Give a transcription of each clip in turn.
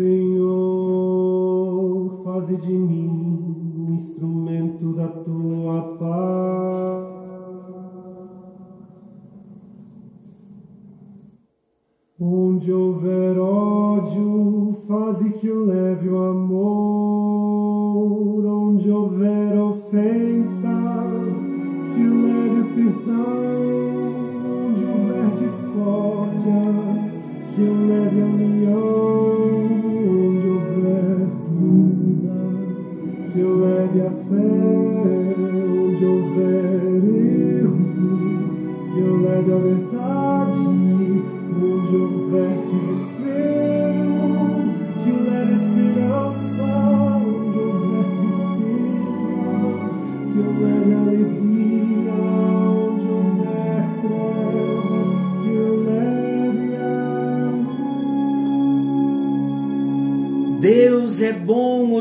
Senhor, faze de mim um instrumento da tua paz.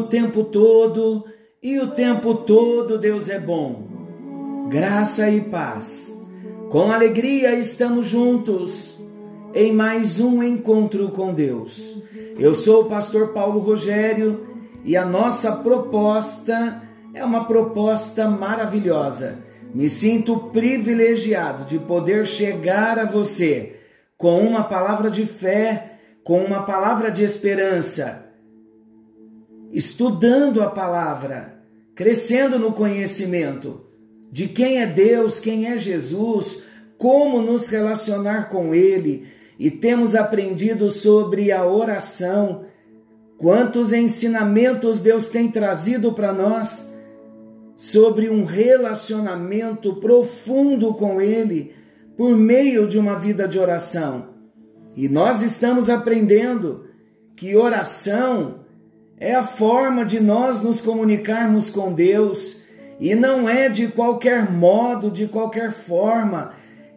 Tempo todo e o tempo todo Deus é bom. Graça e paz. Com alegria estamos juntos em mais um encontro com Deus. Eu sou o pastor Paulo Rogério e a nossa proposta é uma proposta maravilhosa. Me sinto privilegiado de poder chegar a você com uma palavra de fé, com uma palavra de esperança, estudando a palavra, crescendo no conhecimento de quem é Deus, quem é Jesus, como nos relacionar com Ele e temos aprendido sobre a oração. Quantos ensinamentos Deus tem trazido para nós sobre um relacionamento profundo com Ele por meio de uma vida de oração. E nós estamos aprendendo que oração é a forma de nós nos comunicarmos com Deus e não é de qualquer modo, de qualquer forma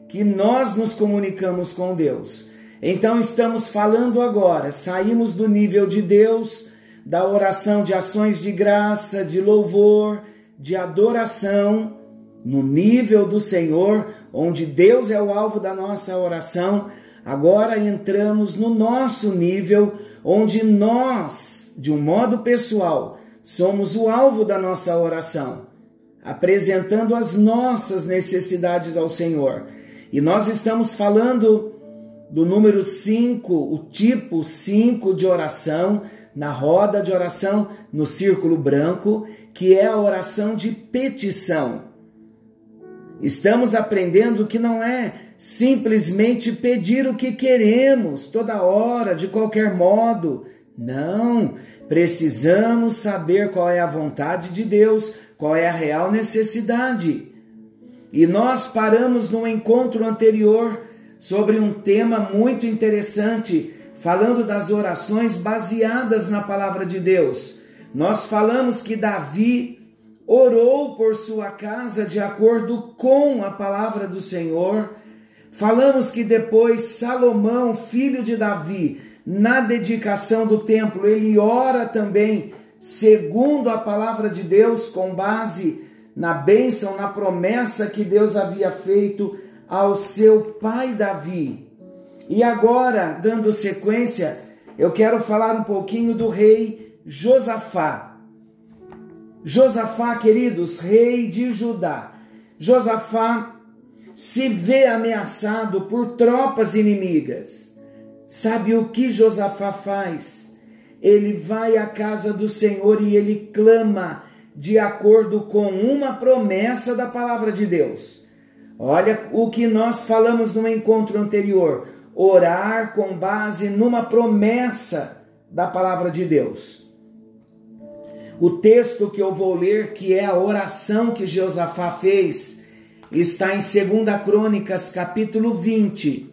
que nós nos comunicamos com Deus. Então estamos falando agora, saímos do nível de Deus, da oração de ações de graça, de louvor, de adoração, no nível do Senhor, onde Deus é o alvo da nossa oração. Agora entramos no nosso nível, onde nós, de um modo pessoal, somos o alvo da nossa oração, apresentando as nossas necessidades ao Senhor. E nós estamos falando do número 5, o tipo 5 de oração, na roda de oração, no círculo branco, que é a oração de petição. Estamos aprendendo que não é simplesmente pedir o que queremos toda hora, de qualquer modo. Não, precisamos saber qual é a vontade de Deus, qual é a real necessidade. E nós paramos no encontro anterior sobre um tema muito interessante, falando das orações baseadas na palavra de Deus. Nós falamos que Davi orou por sua casa de acordo com a palavra do Senhor. Falamos que depois Salomão, filho de Davi, na dedicação do templo, ele ora também segundo a palavra de Deus, com base na bênção, na promessa que Deus havia feito ao seu pai Davi. E agora, dando sequência, eu quero falar um pouquinho do rei Josafá. Josafá, queridos, rei de Judá. Josafá se vê ameaçado por tropas inimigas. Sabe o que Josafá faz? Ele vai à casa do Senhor e ele clama de acordo com uma promessa da palavra de Deus. Olha o que nós falamos no encontro anterior: orar com base numa promessa da palavra de Deus. O texto que eu vou ler, que é a oração que Josafá fez, está em 2 Crônicas, capítulo 20,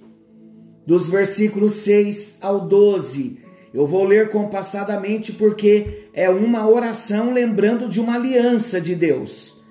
dos versículos 6 ao 12. Eu vou ler compassadamente porque é uma oração lembrando de uma aliança de Deus.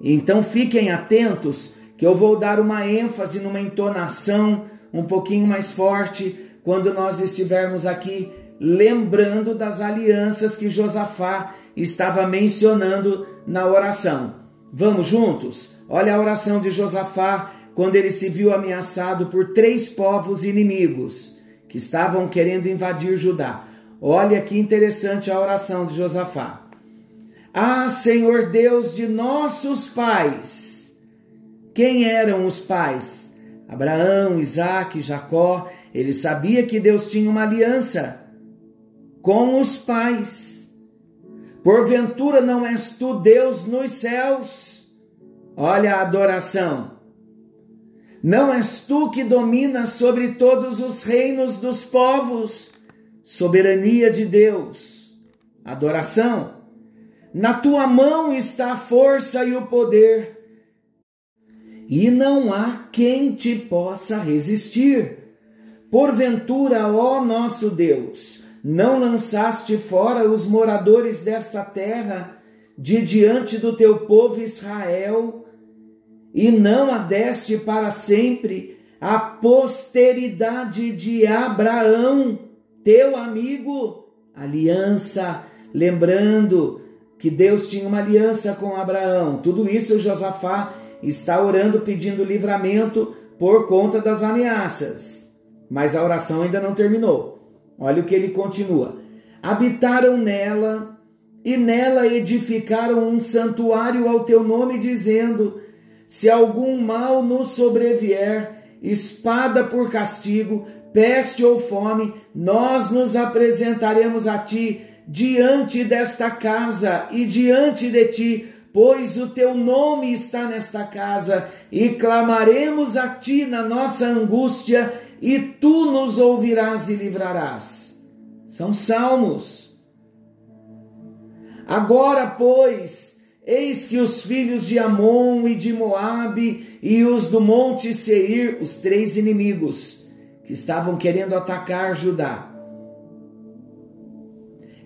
Então fiquem atentos que eu vou dar uma ênfase numa entonação um pouquinho mais forte quando nós estivermos aqui lembrando das alianças que Josafá estava mencionando na oração. Vamos juntos? Olha a oração de Josafá quando ele se viu ameaçado por três povos inimigos que estavam querendo invadir Judá. Olha que interessante a oração de Josafá. Ah, Senhor Deus de nossos pais. Quem eram os pais? Abraão, Isaac, Jacó. Ele sabia que Deus tinha uma aliança com os pais. Porventura não és tu Deus nos céus? Olha a adoração. Não és tu que dominas sobre todos os reinos dos povos? Soberania de Deus. Adoração. Na tua mão está a força e o poder, e não há quem te possa resistir. Porventura, ó nosso Deus, não lançaste fora os moradores desta terra de diante do teu povo Israel, e não a deste para sempre a posteridade de Abraão, teu amigo, aliança, lembrando que Deus tinha uma aliança com Abraão. Tudo isso Josafá está orando pedindo livramento por conta das ameaças. Mas a oração ainda não terminou. Olha o que ele continua: Habitaram nela e nela edificaram um santuário ao teu nome, dizendo: Se algum mal nos sobrevier, espada por castigo, peste ou fome, nós nos apresentaremos a ti diante desta casa e diante de ti, pois o teu nome está nesta casa, e clamaremos a ti na nossa angústia, e tu nos ouvirás e livrarás. São salmos. Agora, pois, eis que os filhos de Amon e de Moabe e os do monte Seir, os três inimigos que estavam querendo atacar Judá,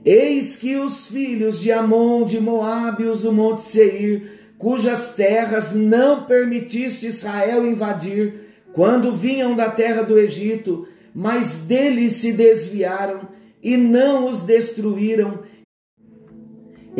Eis que os filhos de Amon, de Moabe, os do monte Seir, cujas terras não permitiste Israel invadir, quando vinham da terra do Egito, mas deles se desviaram e não os destruíram.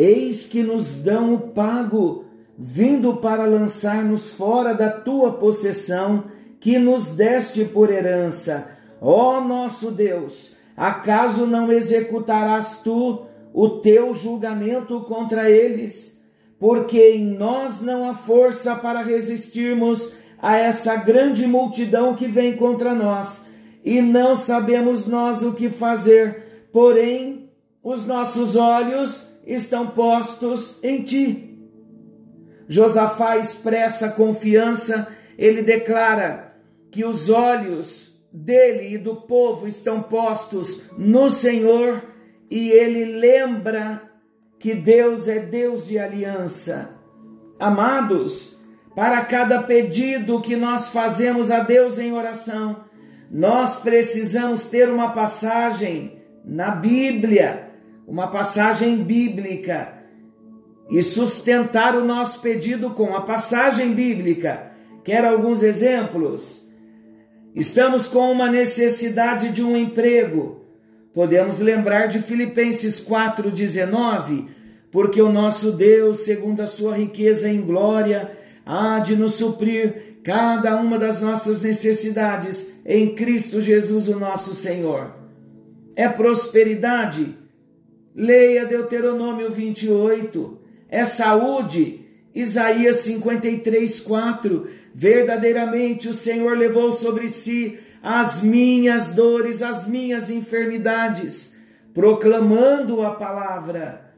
Eis que nos dão o pago, vindo para lançar-nos fora da tua possessão, que nos deste por herança. Ó nosso Deus, Acaso não executarás tu o teu julgamento contra eles? Porque em nós não há força para resistirmos a essa grande multidão que vem contra nós, e não sabemos nós o que fazer, porém os nossos olhos estão postos em ti. Josafá expressa confiança, ele declara que os olhos dele e do povo estão postos no Senhor e ele lembra que Deus é Deus de aliança. Amados, para cada pedido que nós fazemos a Deus em oração, nós precisamos ter uma passagem na Bíblia, uma passagem bíblica, e sustentar o nosso pedido com a passagem bíblica. Quer alguns exemplos? Estamos com uma necessidade de um emprego. Podemos lembrar de Filipenses 4,19, porque o nosso Deus, segundo a sua riqueza em glória, há de nos suprir cada uma das nossas necessidades em Cristo Jesus, o nosso Senhor. É prosperidade? Leia Deuteronômio 28. É saúde? Isaías 53, 4 Verdadeiramente o Senhor levou sobre si as minhas dores, as minhas enfermidades, proclamando a palavra.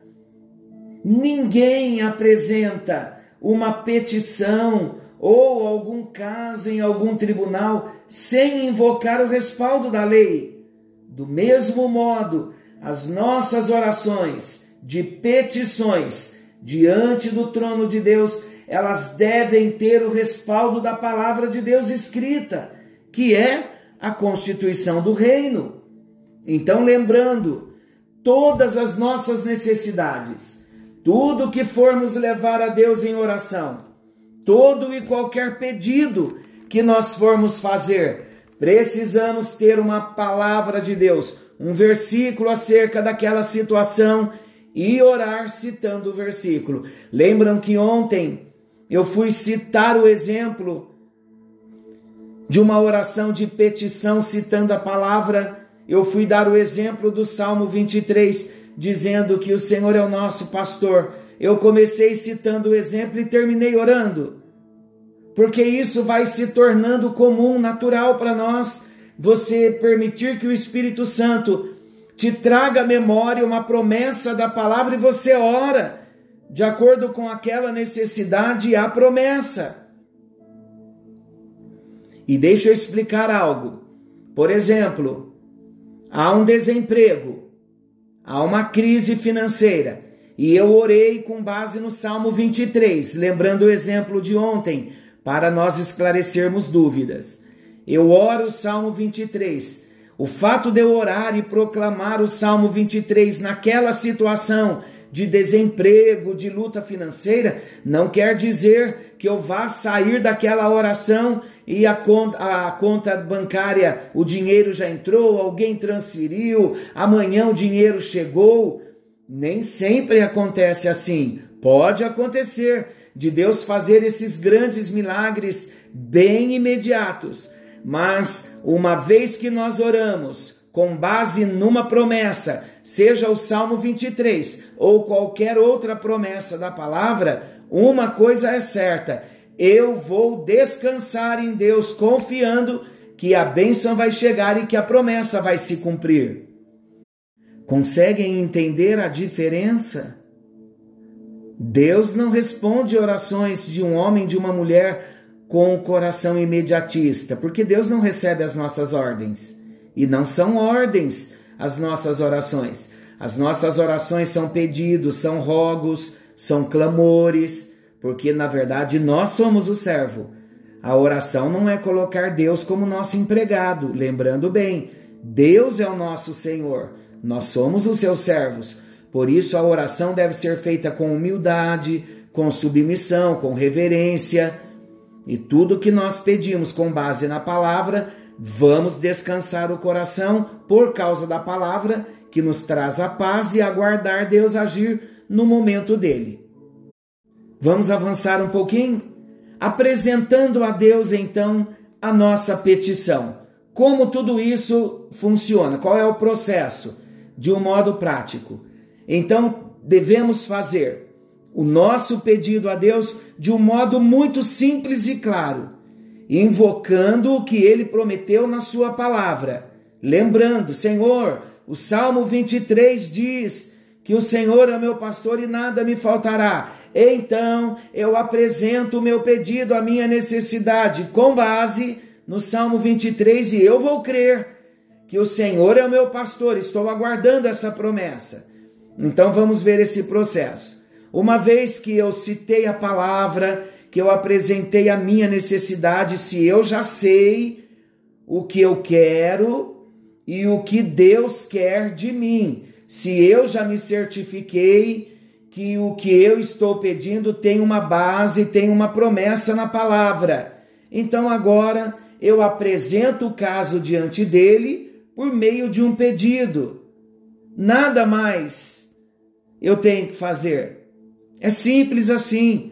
Ninguém apresenta uma petição ou algum caso em algum tribunal sem invocar o respaldo da lei. Do mesmo modo, as nossas orações de petições diante do trono de Deus elas devem ter o respaldo da palavra de Deus escrita, que é a constituição do reino. Então, lembrando, todas as nossas necessidades, tudo que formos levar a Deus em oração, todo e qualquer pedido que nós formos fazer, precisamos ter uma palavra de Deus, um versículo acerca daquela situação e orar citando o versículo. Lembram que ontem eu fui citar o exemplo de uma oração de petição citando a palavra eu fui dar o exemplo do Salmo 23, dizendo que o Senhor é o nosso pastor. Eu comecei citando o exemplo e terminei orando. Porque isso vai se tornando comum, natural para nós. Você permitir que o Espírito Santo te traga à memória uma promessa da palavra e você ora de acordo com aquela necessidade e a promessa. E deixa eu explicar algo. Por exemplo, há um desemprego, há uma crise financeira, e eu orei com base no Salmo 23, lembrando o exemplo de ontem, para nós esclarecermos dúvidas. Eu oro o Salmo 23. O fato de eu orar e proclamar o Salmo 23 naquela situação de desemprego, de luta financeira, não quer dizer que eu vá sair daquela oração e a conta, a conta bancária, o dinheiro já entrou, alguém transferiu, amanhã o dinheiro chegou. Nem sempre acontece assim. Pode acontecer de Deus fazer esses grandes milagres bem imediatos, mas uma vez que nós oramos com base numa promessa, seja o Salmo 23 ou qualquer outra promessa da palavra, uma coisa é certa: eu vou descansar em Deus, confiando que a bênção vai chegar e que a promessa vai se cumprir. Conseguem entender a diferença? Deus não responde orações de um homem, de uma mulher com o coração imediatista, porque Deus não recebe as nossas ordens. E não são ordens as nossas orações. As nossas orações são pedidos, são rogos, são clamores, porque na verdade nós somos o servo. A oração não é colocar Deus como nosso empregado, lembrando bem, Deus é o nosso Senhor, nós somos os seus servos. Por isso a oração deve ser feita com humildade, com submissão, com reverência. E tudo que nós pedimos com base na palavra Vamos descansar o coração por causa da palavra que nos traz a paz e aguardar Deus agir no momento dele. Vamos avançar um pouquinho? Apresentando a Deus então a nossa petição. Como tudo isso funciona? Qual é o processo? De um modo prático. Então, devemos fazer o nosso pedido a Deus de um modo muito simples e claro invocando o que ele prometeu na sua palavra. Lembrando, Senhor, o Salmo 23 diz que o Senhor é meu pastor e nada me faltará. Então eu apresento o meu pedido, a minha necessidade, com base no Salmo 23 e eu vou crer que o Senhor é o meu pastor. Estou aguardando essa promessa. Então vamos ver esse processo. Uma vez que eu citei a palavra, que eu apresentei a minha necessidade, se eu já sei o que eu quero e o que Deus quer de mim, se eu já me certifiquei que o que eu estou pedindo tem uma base, tem uma promessa na palavra. Então agora eu apresento o caso diante dele por meio de um pedido. Nada mais eu tenho que fazer. É simples assim.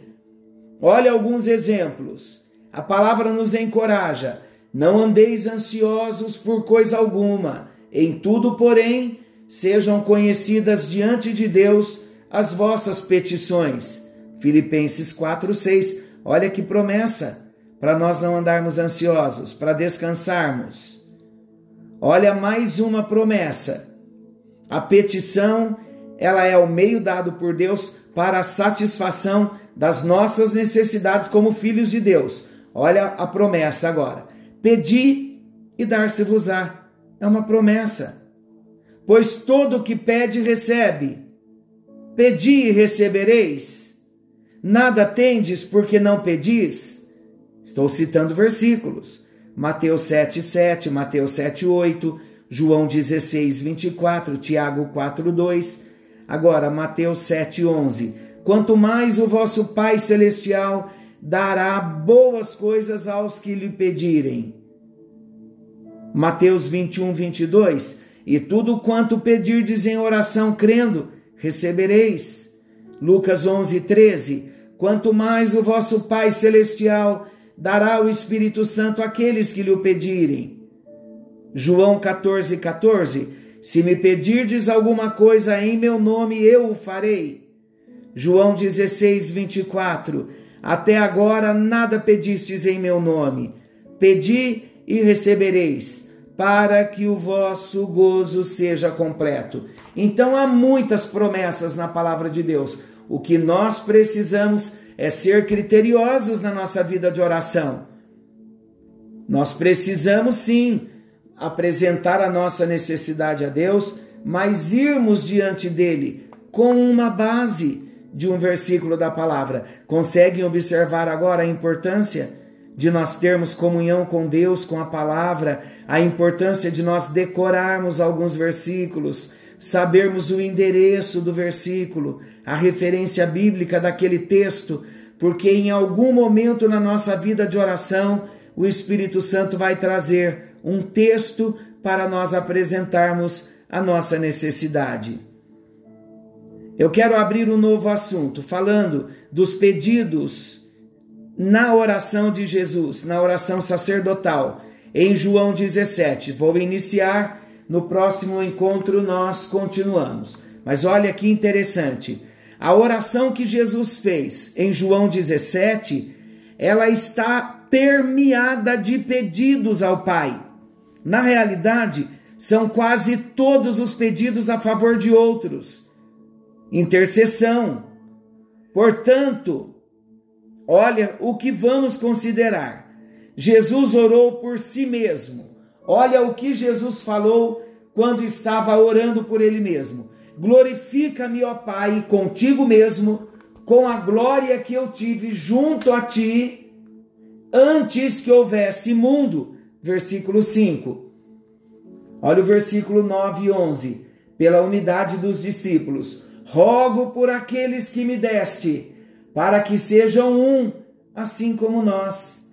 Olha alguns exemplos. A palavra nos encoraja: não andeis ansiosos por coisa alguma, em tudo, porém, sejam conhecidas diante de Deus as vossas petições. Filipenses 4:6. Olha que promessa para nós não andarmos ansiosos, para descansarmos. Olha mais uma promessa. A petição, ela é o meio dado por Deus para a satisfação das nossas necessidades como filhos de Deus. Olha a promessa agora: pedi e dar-se-vos-á. É uma promessa. Pois todo o que pede, recebe. Pedi e recebereis. Nada tendes porque não pedis. Estou citando versículos. Mateus 7, 7, Mateus 7, 8, João 16, 24, Tiago 4, 2. Agora, Mateus 7, 11 quanto mais o vosso Pai Celestial dará boas coisas aos que lhe pedirem. Mateus 21, 22. E tudo quanto pedirdes em oração, crendo, recebereis. Lucas 11, 13. Quanto mais o vosso Pai Celestial dará o Espírito Santo àqueles que lhe o pedirem. João 14, 14. Se me pedirdes alguma coisa em meu nome, eu o farei. João 16, 24. Até agora nada pedistes em meu nome. Pedi e recebereis, para que o vosso gozo seja completo. Então há muitas promessas na palavra de Deus. O que nós precisamos é ser criteriosos na nossa vida de oração. Nós precisamos sim apresentar a nossa necessidade a Deus, mas irmos diante dele com uma base de um versículo da palavra. Conseguem observar agora a importância de nós termos comunhão com Deus, com a palavra, a importância de nós decorarmos alguns versículos, sabermos o endereço do versículo, a referência bíblica daquele texto, porque em algum momento na nossa vida de oração o Espírito Santo vai trazer um texto para nós apresentarmos a nossa necessidade. Eu quero abrir um novo assunto, falando dos pedidos na oração de Jesus, na oração sacerdotal, em João 17. Vou iniciar, no próximo encontro nós continuamos. Mas olha que interessante. A oração que Jesus fez em João 17, ela está permeada de pedidos ao Pai. Na realidade, são quase todos os pedidos a favor de outros. Intercessão. Portanto, olha o que vamos considerar. Jesus orou por si mesmo. Olha o que Jesus falou quando estava orando por ele mesmo. Glorifica-me, ó Pai, contigo mesmo, com a glória que eu tive junto a ti antes que houvesse mundo versículo 5. Olha o versículo 9 e 11. Pela unidade dos discípulos, rogo por aqueles que me deste, para que sejam um, assim como nós.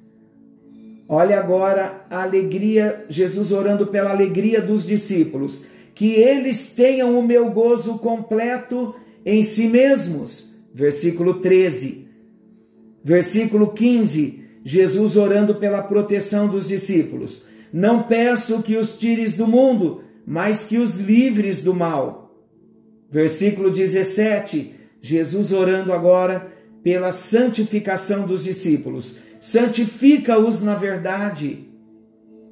Olha agora a alegria, Jesus orando pela alegria dos discípulos, que eles tenham o meu gozo completo em si mesmos. Versículo 13. Versículo 15 Jesus orando pela proteção dos discípulos. Não peço que os tires do mundo, mas que os livres do mal. Versículo 17. Jesus orando agora pela santificação dos discípulos. Santifica-os na verdade.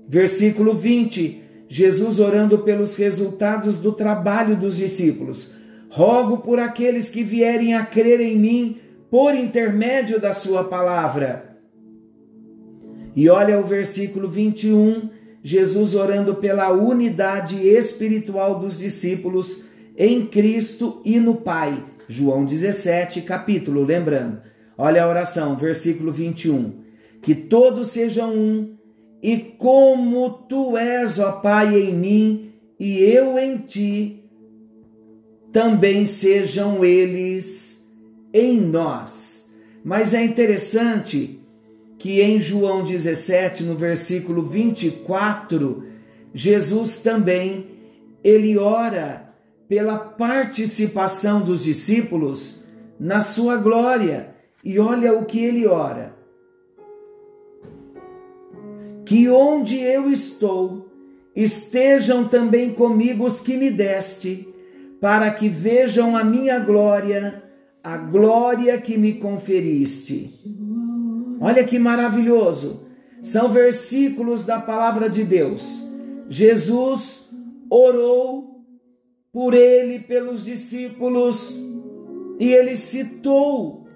Versículo 20. Jesus orando pelos resultados do trabalho dos discípulos. Rogo por aqueles que vierem a crer em mim por intermédio da sua palavra. E olha o versículo 21, Jesus orando pela unidade espiritual dos discípulos em Cristo e no Pai. João 17, capítulo, lembrando. Olha a oração, versículo 21. Que todos sejam um, e como tu és, ó Pai, em mim e eu em ti, também sejam eles em nós. Mas é interessante que em João 17, no versículo 24, Jesus também ele ora pela participação dos discípulos na sua glória. E olha o que ele ora: Que onde eu estou, estejam também comigo os que me deste, para que vejam a minha glória, a glória que me conferiste. Olha que maravilhoso! São versículos da palavra de Deus. Jesus orou por ele, pelos discípulos, e ele citou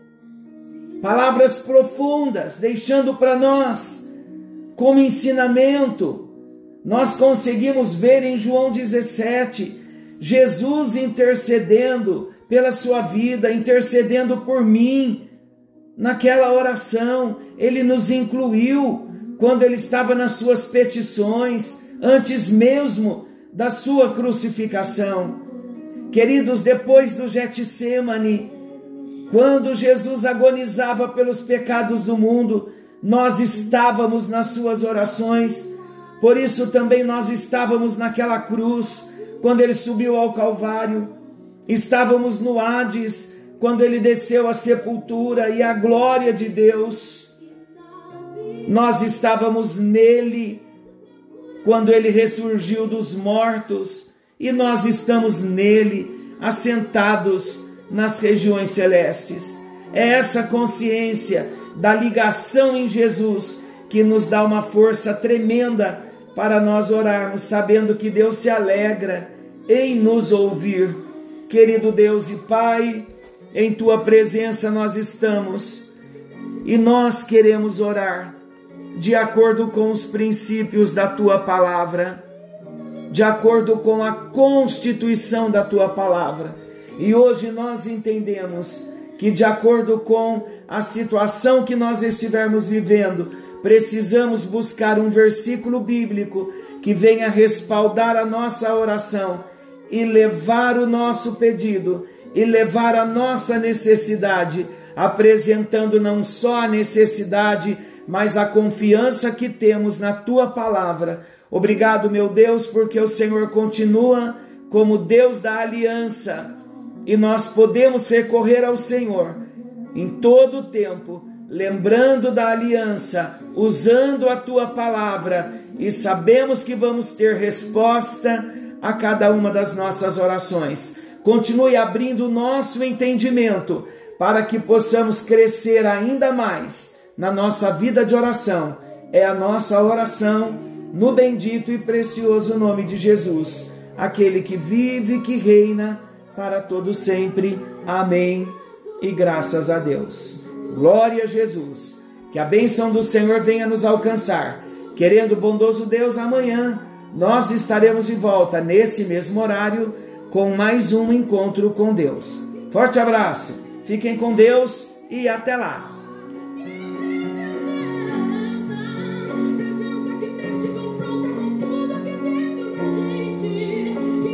palavras profundas, deixando para nós como ensinamento. Nós conseguimos ver em João 17 Jesus intercedendo pela sua vida, intercedendo por mim, naquela oração, ele nos incluiu quando ele estava nas suas petições, antes mesmo da sua crucificação. Queridos, depois do Getsemane, quando Jesus agonizava pelos pecados do mundo, nós estávamos nas suas orações, por isso também nós estávamos naquela cruz, quando ele subiu ao Calvário, estávamos no Hades, quando ele desceu à sepultura e a glória de Deus, nós estávamos nele quando ele ressurgiu dos mortos e nós estamos nele, assentados nas regiões celestes. É essa consciência da ligação em Jesus que nos dá uma força tremenda para nós orarmos, sabendo que Deus se alegra em nos ouvir. Querido Deus e Pai, em tua presença nós estamos e nós queremos orar de acordo com os princípios da tua palavra, de acordo com a constituição da tua palavra. E hoje nós entendemos que, de acordo com a situação que nós estivermos vivendo, precisamos buscar um versículo bíblico que venha respaldar a nossa oração e levar o nosso pedido e levar a nossa necessidade, apresentando não só a necessidade, mas a confiança que temos na tua palavra. Obrigado, meu Deus, porque o Senhor continua como Deus da aliança e nós podemos recorrer ao Senhor em todo o tempo, lembrando da aliança, usando a tua palavra e sabemos que vamos ter resposta a cada uma das nossas orações. Continue abrindo nosso entendimento para que possamos crescer ainda mais na nossa vida de oração. É a nossa oração no bendito e precioso nome de Jesus, aquele que vive e que reina para todo sempre. Amém. E graças a Deus. Glória a Jesus. Que a bênção do Senhor venha nos alcançar. Querendo bondoso Deus, amanhã nós estaremos de volta nesse mesmo horário com mais um encontro com Deus. Forte abraço, fiquem com Deus e até lá!